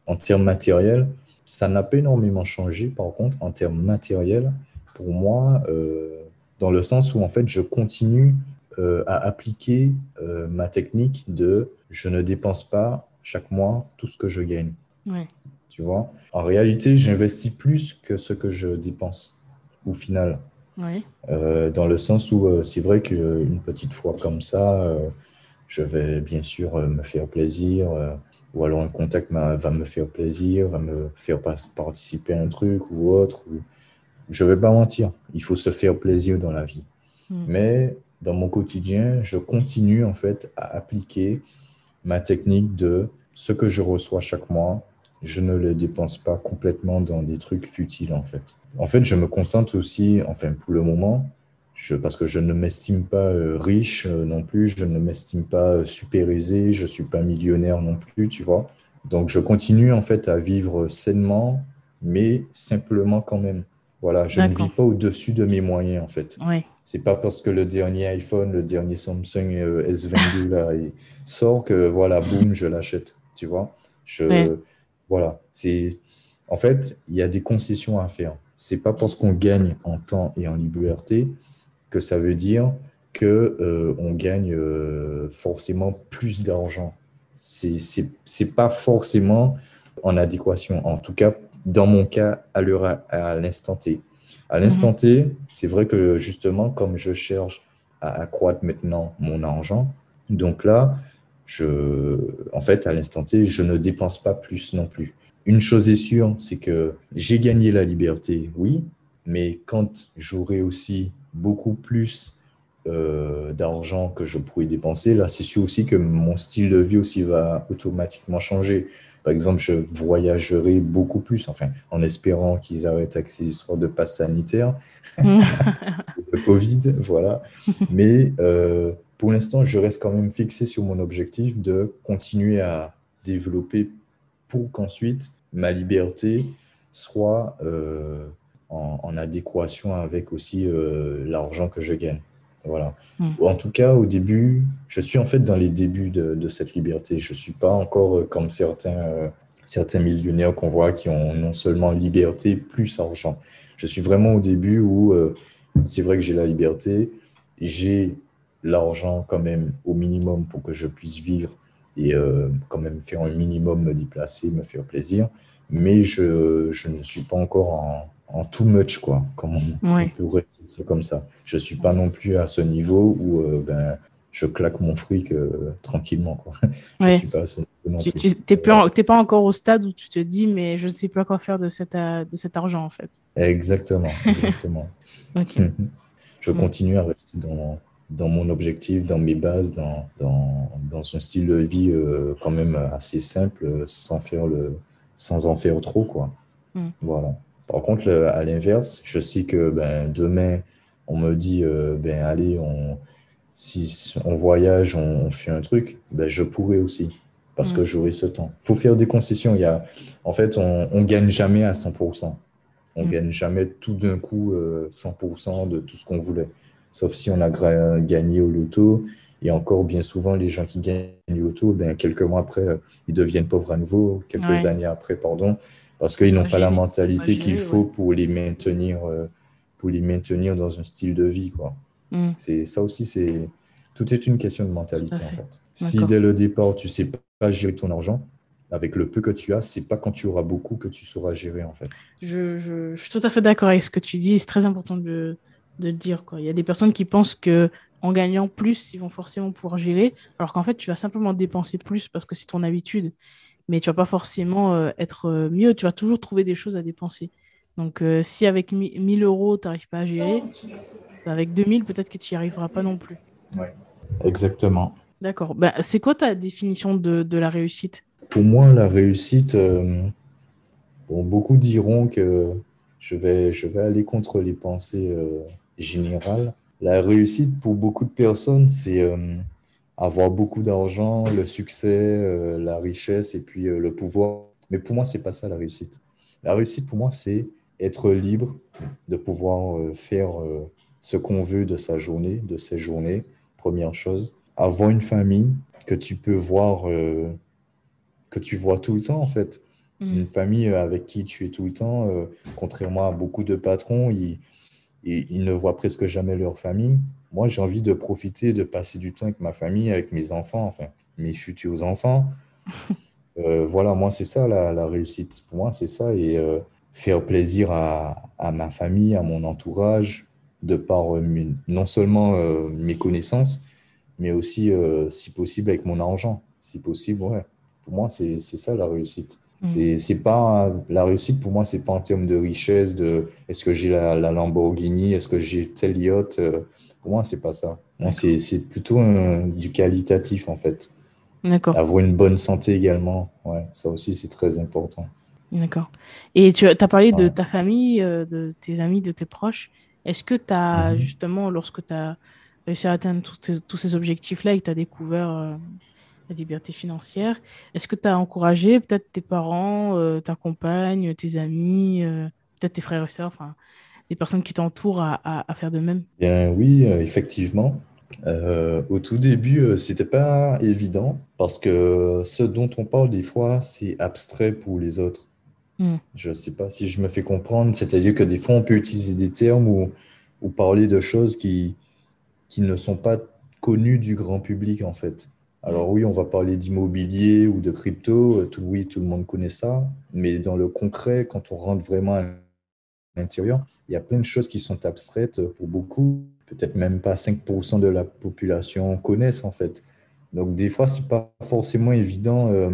en termes matériels, ça n'a pas énormément changé, par contre, en termes matériels, pour moi, euh, dans le sens où, en fait, je continue à appliquer ma technique de je ne dépense pas chaque mois tout ce que je gagne. Ouais. Tu vois? En réalité, j'investis plus que ce que je dépense au final. Euh, dans le sens où euh, c'est vrai qu'une petite fois comme ça, euh, je vais bien sûr euh, me faire plaisir, euh, ou alors un contact va me faire plaisir, va me faire participer à un truc ou autre. Ou... Je vais pas mentir, il faut se faire plaisir dans la vie. Mm. Mais dans mon quotidien, je continue en fait à appliquer ma technique de ce que je reçois chaque mois, je ne le dépense pas complètement dans des trucs futiles en fait. En fait, je me contente aussi, enfin pour le moment, je, parce que je ne m'estime pas euh, riche euh, non plus, je ne m'estime pas euh, super aisé, je suis pas millionnaire non plus, tu vois. Donc je continue en fait à vivre sainement, mais simplement quand même. Voilà, je ne vis pas au-dessus de mes moyens en fait. Ouais. C'est pas parce que le dernier iPhone, le dernier Samsung euh, S22 là, il sort que voilà, boum, je l'achète. Tu vois? Je. Voilà. C'est, en fait, il y a des concessions à faire. C'est pas parce qu'on gagne en temps et en liberté que ça veut dire que euh, on gagne euh, forcément plus d'argent. C'est, pas forcément en adéquation. En tout cas, dans mon cas, à l'heure, à, à l'instant T. À l'instant Mhm. T, c'est vrai que justement, comme je cherche à accroître maintenant mon argent, donc là, je, en fait, à l'instant T, je ne dépense pas plus non plus. Une chose est sûre, c'est que j'ai gagné la liberté, oui, mais quand j'aurai aussi beaucoup plus euh, d'argent que je pourrais dépenser, là, c'est sûr aussi que mon style de vie aussi va automatiquement changer. Par exemple, je voyagerai beaucoup plus, enfin, en espérant qu'ils arrêtent avec ces histoires de passe sanitaire, de Covid, voilà. Mais euh, pour l'instant, je reste quand même fixé sur mon objectif de continuer à développer pour qu'ensuite ma liberté soit euh, en, en adéquation avec aussi euh, l'argent que je gagne. Voilà. Mm. En tout cas, au début, je suis en fait dans les débuts de, de cette liberté. Je ne suis pas encore euh, comme certains, euh, certains millionnaires qu'on voit qui ont non seulement liberté plus argent. Je suis vraiment au début où c'est vrai que j'ai la liberté, j'ai l'argent quand même au minimum pour que je puisse vivre et euh, quand même faire un minimum, me déplacer, me faire plaisir, mais je, je ne suis pas encore en, en too much, quoi, comme on, Ouais. on pourrait dire ça comme ça. Je suis pas non plus à ce niveau où euh, ben, je claque mon fric euh, tranquillement, quoi. Je Ouais. suis pas à ce niveau Tu, t'es pas encore au stade où tu te dis, mais je ne sais pas quoi faire de cet, de cet argent, en fait. Exactement, exactement. Je Mm. continue à rester dans, dans mon objectif, dans mes bases, dans, dans, dans un style de vie euh, quand même assez simple, sans faire le, sans en faire trop, quoi. Mm. Voilà. Par contre, à l'inverse, je sais que ben, demain, on me dit, euh, ben, allez, on, si on voyage, on, fait un truc, ben, je pourrais aussi parce que mm. j'aurai ce temps. Il faut faire des concessions. Il y a, en fait, on ne gagne jamais à 100%. On ne mm. gagne jamais tout d'un coup 100% euh, de tout ce qu'on voulait. Sauf si on a gagné au loto. Et encore, bien souvent, les gens qui gagnent au loto, ben, quelques mois après, euh, ils deviennent pauvres à nouveau, quelques années après, pardon, parce qu'ils n'ont pas la mentalité qu'il faut pour les maintenir, euh, pour les maintenir dans un style de vie. Quoi. Mm. C'est ça aussi, c'est tout est une question de mentalité en fait. Si dès le départ tu sais pas gérer ton argent, avec le peu que tu as, c'est pas quand tu auras beaucoup que tu sauras gérer en fait. Je, suis tout à fait d'accord avec ce que tu dis. C'est très important de, de dire. Quoi. Il y a des personnes qui pensent que en gagnant plus, ils vont forcément pouvoir gérer, alors qu'en fait, tu vas simplement dépenser plus parce que c'est ton habitude. Mais tu vas pas forcément euh, être euh, mieux. Tu vas toujours trouver des choses à dépenser. Donc, euh, si avec 1000 euros, tu n'arrives pas à gérer, avec 2000, peut-être que tu n'y arriveras pas non plus. Oui, exactement. D'accord. Bah, c'est quoi ta définition de, de, la réussite? Pour moi, la réussite, bon, beaucoup diront que je vais, je vais aller contre les pensées euh, générales. La réussite pour beaucoup de personnes, c'est euh, avoir beaucoup d'argent, le succès, euh, la richesse et puis le pouvoir. Mais pour moi, c'est pas ça la réussite. La réussite, pour moi, c'est être libre de pouvoir faire ce qu'on veut de sa journée, de ses journées, première chose. Avoir une famille que tu peux voir, que tu vois tout le temps, en fait. Mm. Une famille euh, avec qui tu es tout le temps, euh, contrairement à beaucoup de patrons, ils, ils, ne voient presque jamais leur famille. Moi, j'ai envie de profiter, de passer du temps avec ma famille, avec mes enfants, enfin, mes futurs enfants. Euh, voilà, moi, c'est ça la, réussite. Pour moi, c'est ça. Et faire plaisir à, à, ma famille, à mon entourage, de par non seulement mes connaissances, mais aussi, si possible, avec mon argent. Si possible, ouais. Pour moi, c'est ça la réussite. Mm. C'est pas la réussite pour moi, c'est pas en termes de richesse, de est-ce que j'ai la, Lamborghini, est-ce que j'ai tel yacht. Euh, pour moi, c'est pas ça. C'est plutôt du qualitatif en fait. D'accord. Avoir une bonne santé également, ouais, ça aussi c'est très important. D'accord. Et tu as parlé de ta famille, euh, de tes amis, de tes proches. Est-ce que tu as mm-hmm. justement, lorsque tu as réussi à atteindre tous ces, tous ces objectifs-là et que tu as découvert euh, la liberté financière. Est-ce que tu as encouragé peut-être tes parents, euh, ta compagne, tes amis, euh, peut-être tes frères et sœurs, enfin, les personnes qui t'entourent à, faire de même? Bien oui, euh, effectivement. au tout début, c'était pas évident parce que ce dont on parle des fois, c'est abstrait pour les autres. Hmm. Je ne sais pas si je me fais comprendre, c'est-à-dire que des fois, on peut utiliser des termes ou, ou parler de choses qui, qui ne sont pas connues du grand public, en fait. Alors oui, on va parler d'immobilier ou de crypto, euh, tout, oui, tout le monde connaît ça, mais dans le concret, quand on rentre vraiment à l'intérieur, il y a plein de choses qui sont abstraites pour beaucoup, peut-être même pas 5% de la population connaissent en fait. Donc des fois, c'est pas forcément évident euh,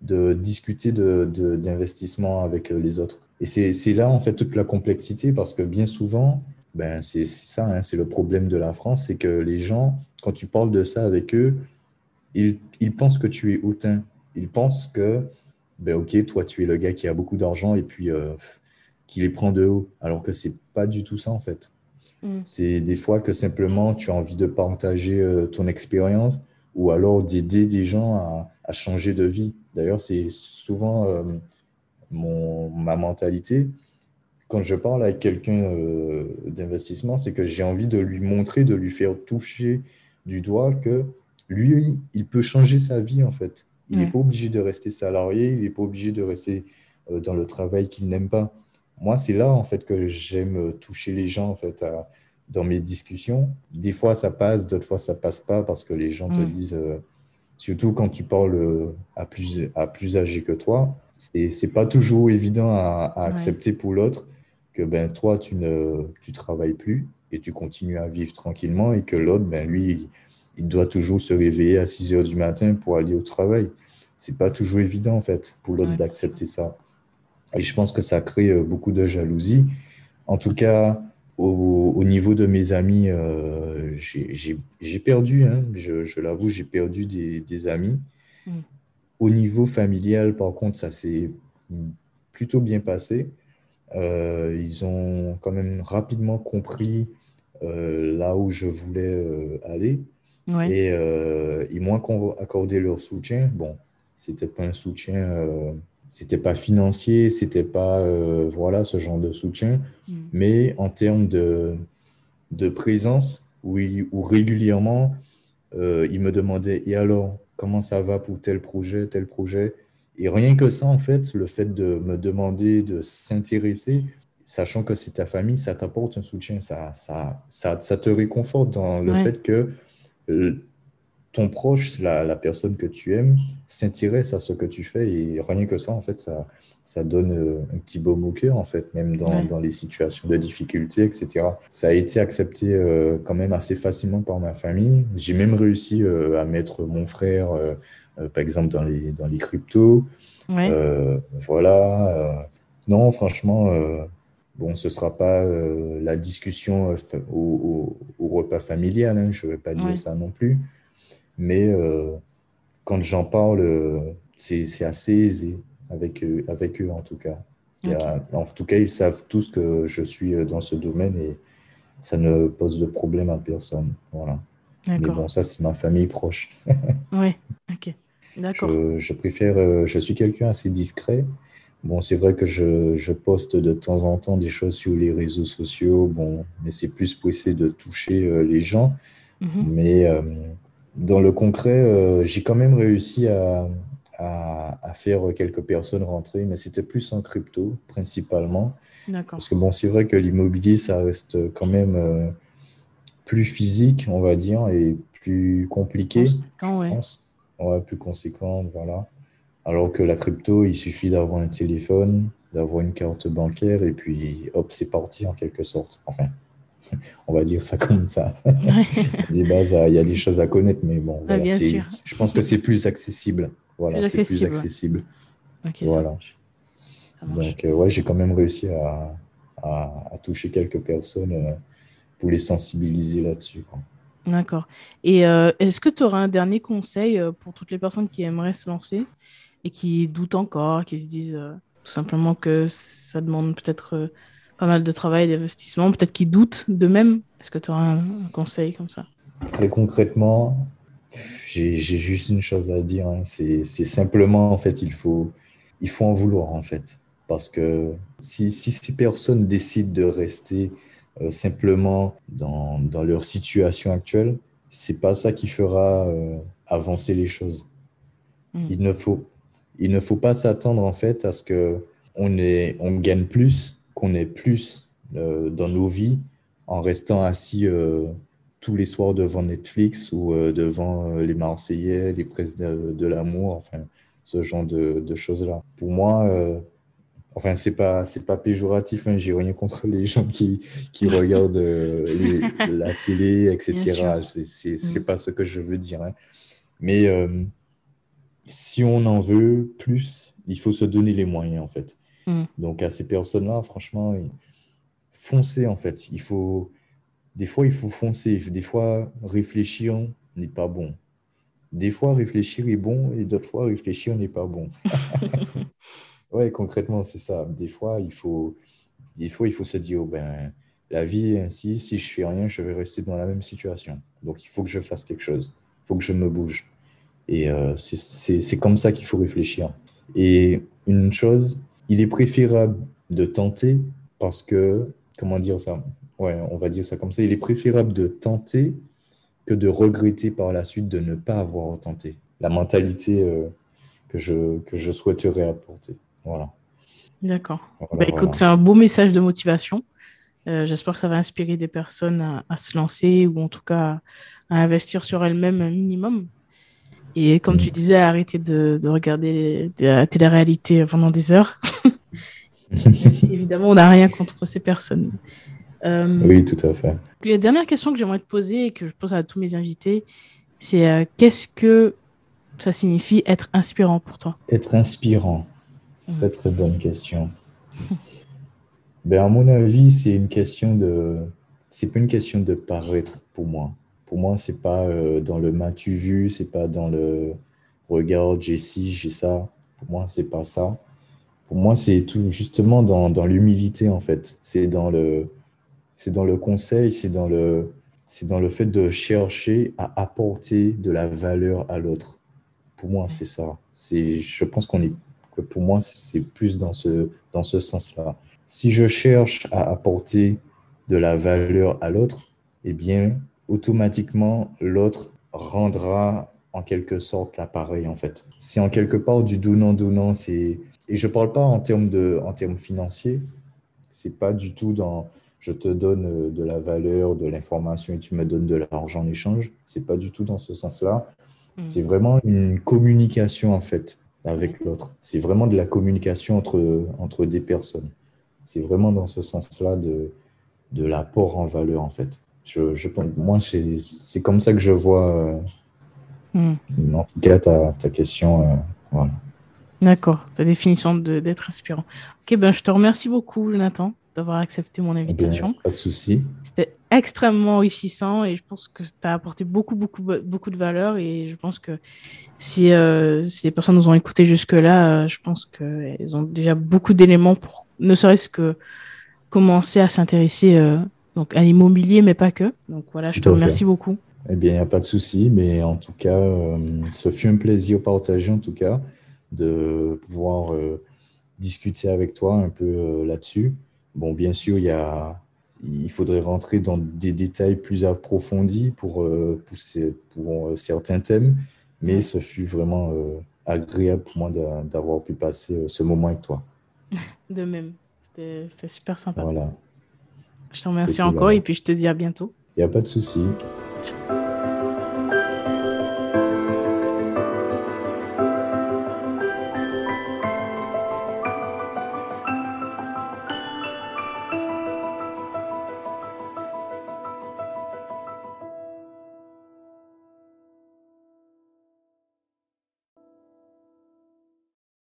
de discuter d'investissement avec euh, les autres. Et c'est là en fait toute la complexité parce que bien souvent, ben, c'est ça, hein, c'est le problème de la France, c'est que les gens, quand tu parles de ça avec eux, ils, pensent que tu es hautain. Ils pensent que, ben ok, toi, tu es le gars qui a beaucoup d'argent et puis euh, qui les prend de haut. Alors que c'est pas du tout ça, en fait. Mm. C'est des fois que simplement tu as envie de partager euh, ton expérience ou alors d'aider des gens à, changer de vie. D'ailleurs, c'est souvent euh, mon, ma mentalité. Quand je parle avec quelqu'un d'investissement, c'est que j'ai envie de lui montrer, de lui faire toucher du doigt que lui, il peut changer sa vie en fait. Il n'est pas obligé de rester salarié, il n'est pas obligé de rester euh, dans le travail qu'il n'aime pas. Moi, c'est là en fait que j'aime euh, toucher les gens en fait dans mes discussions. Des fois, ça passe, d'autres fois, ça passe pas parce que les gens te disent, euh, surtout quand tu parles à plus, à plus âgé que toi, c'est pas toujours évident à, accepter pour l'autre que ben toi, tu ne tu travailles plus et tu continues à vivre tranquillement et que l'autre, ben lui, il doit toujours se réveiller à 6 heures du matin pour aller au travail. C'est pas toujours évident, en fait, pour l'autre d'accepter ça. Et je pense que ça crée euh, beaucoup de jalousie. En tout cas, au, niveau de mes amis, euh, j'ai perdu, hein, je, l'avoue, j'ai perdu des, amis. Mm. Au niveau familial, par contre, ça s'est plutôt bien passé. Euh, ils ont quand même rapidement compris là où je voulais aller. Et ils m'ont accordé leur soutien. Bon, c'était pas un soutien, c'était pas financier, c'était pas voilà ce genre de soutien, mm. mais en termes de, de présence, oui, où régulièrement, ils me demandaient Et alors, comment ça va pour tel projet, tel projet? Et rien que ça, en fait, le fait de me demander de s'intéresser, sachant que c'est ta famille, ça t'apporte un soutien, ça, ça, ça, ça, te réconforte dans le fait que euh, ton proche, la, la, personne que tu aimes, s'intéresse à ce que tu fais. Et rien que ça, en fait, ça, ça donne euh, un petit baume au cœur, en fait, même dans, dans, les situations de difficulté, etc. Ça a été accepté euh, quand même assez facilement par ma famille. J'ai même réussi à mettre mon frère, par exemple, dans les, dans les cryptos. voilà. non, franchement Bon, ce ne sera pas euh, la discussion euh, au, repas familial, hein, je ne vais pas dire ça non plus. Mais euh, quand j'en parle, c'est assez aisé avec eux, avec eux en tout cas. en tout cas, ils savent tous que je suis dans ce domaine et ça ne pose de problème à personne. Voilà. Mais bon, ça, c'est ma famille proche. oui, ok. D'accord. Je, je, préfère, je suis quelqu'un assez discret. Bon, c'est vrai que je, je, poste de temps en temps des choses sur les réseaux sociaux, bon, mais c'est plus pour essayer de toucher euh, les gens. Mhm. Mais euh, dans le concret, euh, j'ai quand même réussi à, à, à, faire quelques personnes rentrer, mais c'était plus en crypto principalement. Parce que bon, c'est vrai que l'immobilier, ça reste quand même plus physique, on va dire, et plus compliqué, je pense. Ouais, plus conséquent, voilà. Alors que la crypto, il suffit d'avoir un téléphone, d'avoir une carte bancaire et puis hop, c'est parti en quelque sorte. Enfin, on va dire ça comme ça. des bases, il y a des choses à connaître, mais bon, voilà, je pense que c'est plus accessible. Voilà, c'est plus accessible. voilà. Donc, euh, ouais, j'ai quand même réussi à, à, toucher quelques personnes euh, pour les sensibiliser là-dessus. D'accord. Et euh, est-ce que tu auras un dernier conseil pour toutes les personnes qui aimeraient se lancer? Et qui doutent encore, qui se disent euh, tout simplement que ça demande peut-être euh, pas mal de travail, d'investissement, peut-être qu'ils doutent d'eux-mêmes. Est-ce que tu auras un, conseil comme ça? Très concrètement, j'ai juste une chose à dire. Hein. C'est simplement, en fait, il faut, il faut en vouloir, en fait. Parce que si, si ces personnes décident de rester euh, simplement dans, dans, leur situation actuelle, c'est pas ça qui fera avancer les choses. Hmm. Il ne faut il ne faut pas s'attendre en fait à ce que on, on gagne plus, qu'on ait plus euh, dans nos vies en restant assis euh, tous les soirs devant Netflix ou euh, devant les Marseillais, les presses de, l'amour, enfin ce genre de, choses-là. Pour moi, enfin c'est pas c'est pas péjoratif, hein, j'ai rien contre les gens qui, qui regardent la télé, etc. C'est c'est pas ce que je veux dire. Hein. Mais si on en veut plus, il faut se donner les moyens, en fait. Mm. Donc, à ces personnes-là, franchement, foncez, en fait. Il faut... Des fois, il faut foncer. Des fois, réfléchir n'est pas bon. Des fois, réfléchir est bon et d'autres fois, réfléchir n'est pas bon. ouais, concrètement, c'est ça. Des fois, il faut, des fois, il faut se dire, oh, ben, la vie est ainsi. Si je fais rien, je vais rester dans la même situation. Donc, il faut que je fasse quelque chose. Il faut que je me bouge. Et euh, c'est comme ça qu'il faut réfléchir. Et une chose, il est préférable de tenter parce que, comment dire ça? Ouais, on va dire ça comme ça. Il est préférable de tenter que de regretter par la suite de ne pas avoir tenté. La mentalité euh, que, je, que je souhaiterais apporter. Voilà. D'accord. bah, écoute, c'est un beau message de motivation. Euh, j'espère que ça va inspirer des personnes à, à, se lancer ou en tout cas à investir sur elles-mêmes un minimum. Et comme tu mm. disais, arrêter de, de regarder la télé-réalité pendant des heures. évidemment, on n'a rien contre ces personnes. Euh, oui, tout à fait. La dernière question que j'aimerais te poser et que je pose à tous mes invités, c'est euh, qu'est-ce que ça signifie être inspirant pour toi? Être inspirant, mm. très très bonne question. ben, à mon avis, c'est une question de, c'est pas une question de paraître pour moi. Pour moi, c'est pas euh, dans le m'as-tu vu, c'est pas dans le regarde, j'ai ci, j'ai ça. Pour moi, c'est pas ça. Pour moi, c'est tout justement dans, dans l'humilité, en fait. C'est dans le. c'est dans le conseil, c'est dans le, c'est dans le fait de chercher à apporter de la valeur à l'autre. Pour moi, c'est ça. C'est, je pense qu'on est, que pour moi, c'est plus dans ce, dans ce sens-là. Si je cherche à apporter de la valeur à l'autre, eh bien, automatiquement, l'autre rendra en quelque sorte l'appareil, en fait. C'est en quelque part du donnant-donnant. C'est... Et je ne parle pas en termes, de, en termes financiers. C'est pas du tout dans je te donne euh, de la valeur, de l'information et tu me donnes de l'argent en échange. C'est pas du tout dans ce sens-là. Mm. C'est vraiment une communication en fait avec l'autre. C'est vraiment de la communication entre, entre des personnes. C'est vraiment dans ce sens-là de, de l'apport en valeur en fait. Je, je moi, c'est comme ça que je vois, euh, mm. en tout cas, ta, ta question. Euh, voilà. D'accord, ta définition d'être inspirant. Ok, ben, je te remercie beaucoup, Jonathan d'avoir accepté mon invitation. pas de souci. C'était extrêmement enrichissant et je pense que ça a apporté beaucoup, beaucoup, beaucoup de valeur. Et je pense que si, euh, si les personnes nous ont écouté jusque-là, euh, je pense qu'elles ont déjà beaucoup d'éléments pour ne serait-ce que commencer à s'intéresser euh, donc à l'immobilier, mais pas que. Donc voilà, je te remercie beaucoup. Eh bien, il n'y a pas de souci, mais en tout cas, ce fut un plaisir partagé, en tout cas, de pouvoir discuter avec toi un peu là-dessus. Bon, bien sûr, il, y a, il faudrait rentrer dans des détails plus approfondis pour, euh, pour euh, certains thèmes, mais ce fut vraiment euh, agréable pour moi d'avoir pu passer ce moment avec toi. De même, c'était super sympa. Voilà. Je te remercie encore et puis je te dis à bientôt. Il n'y a pas de souci.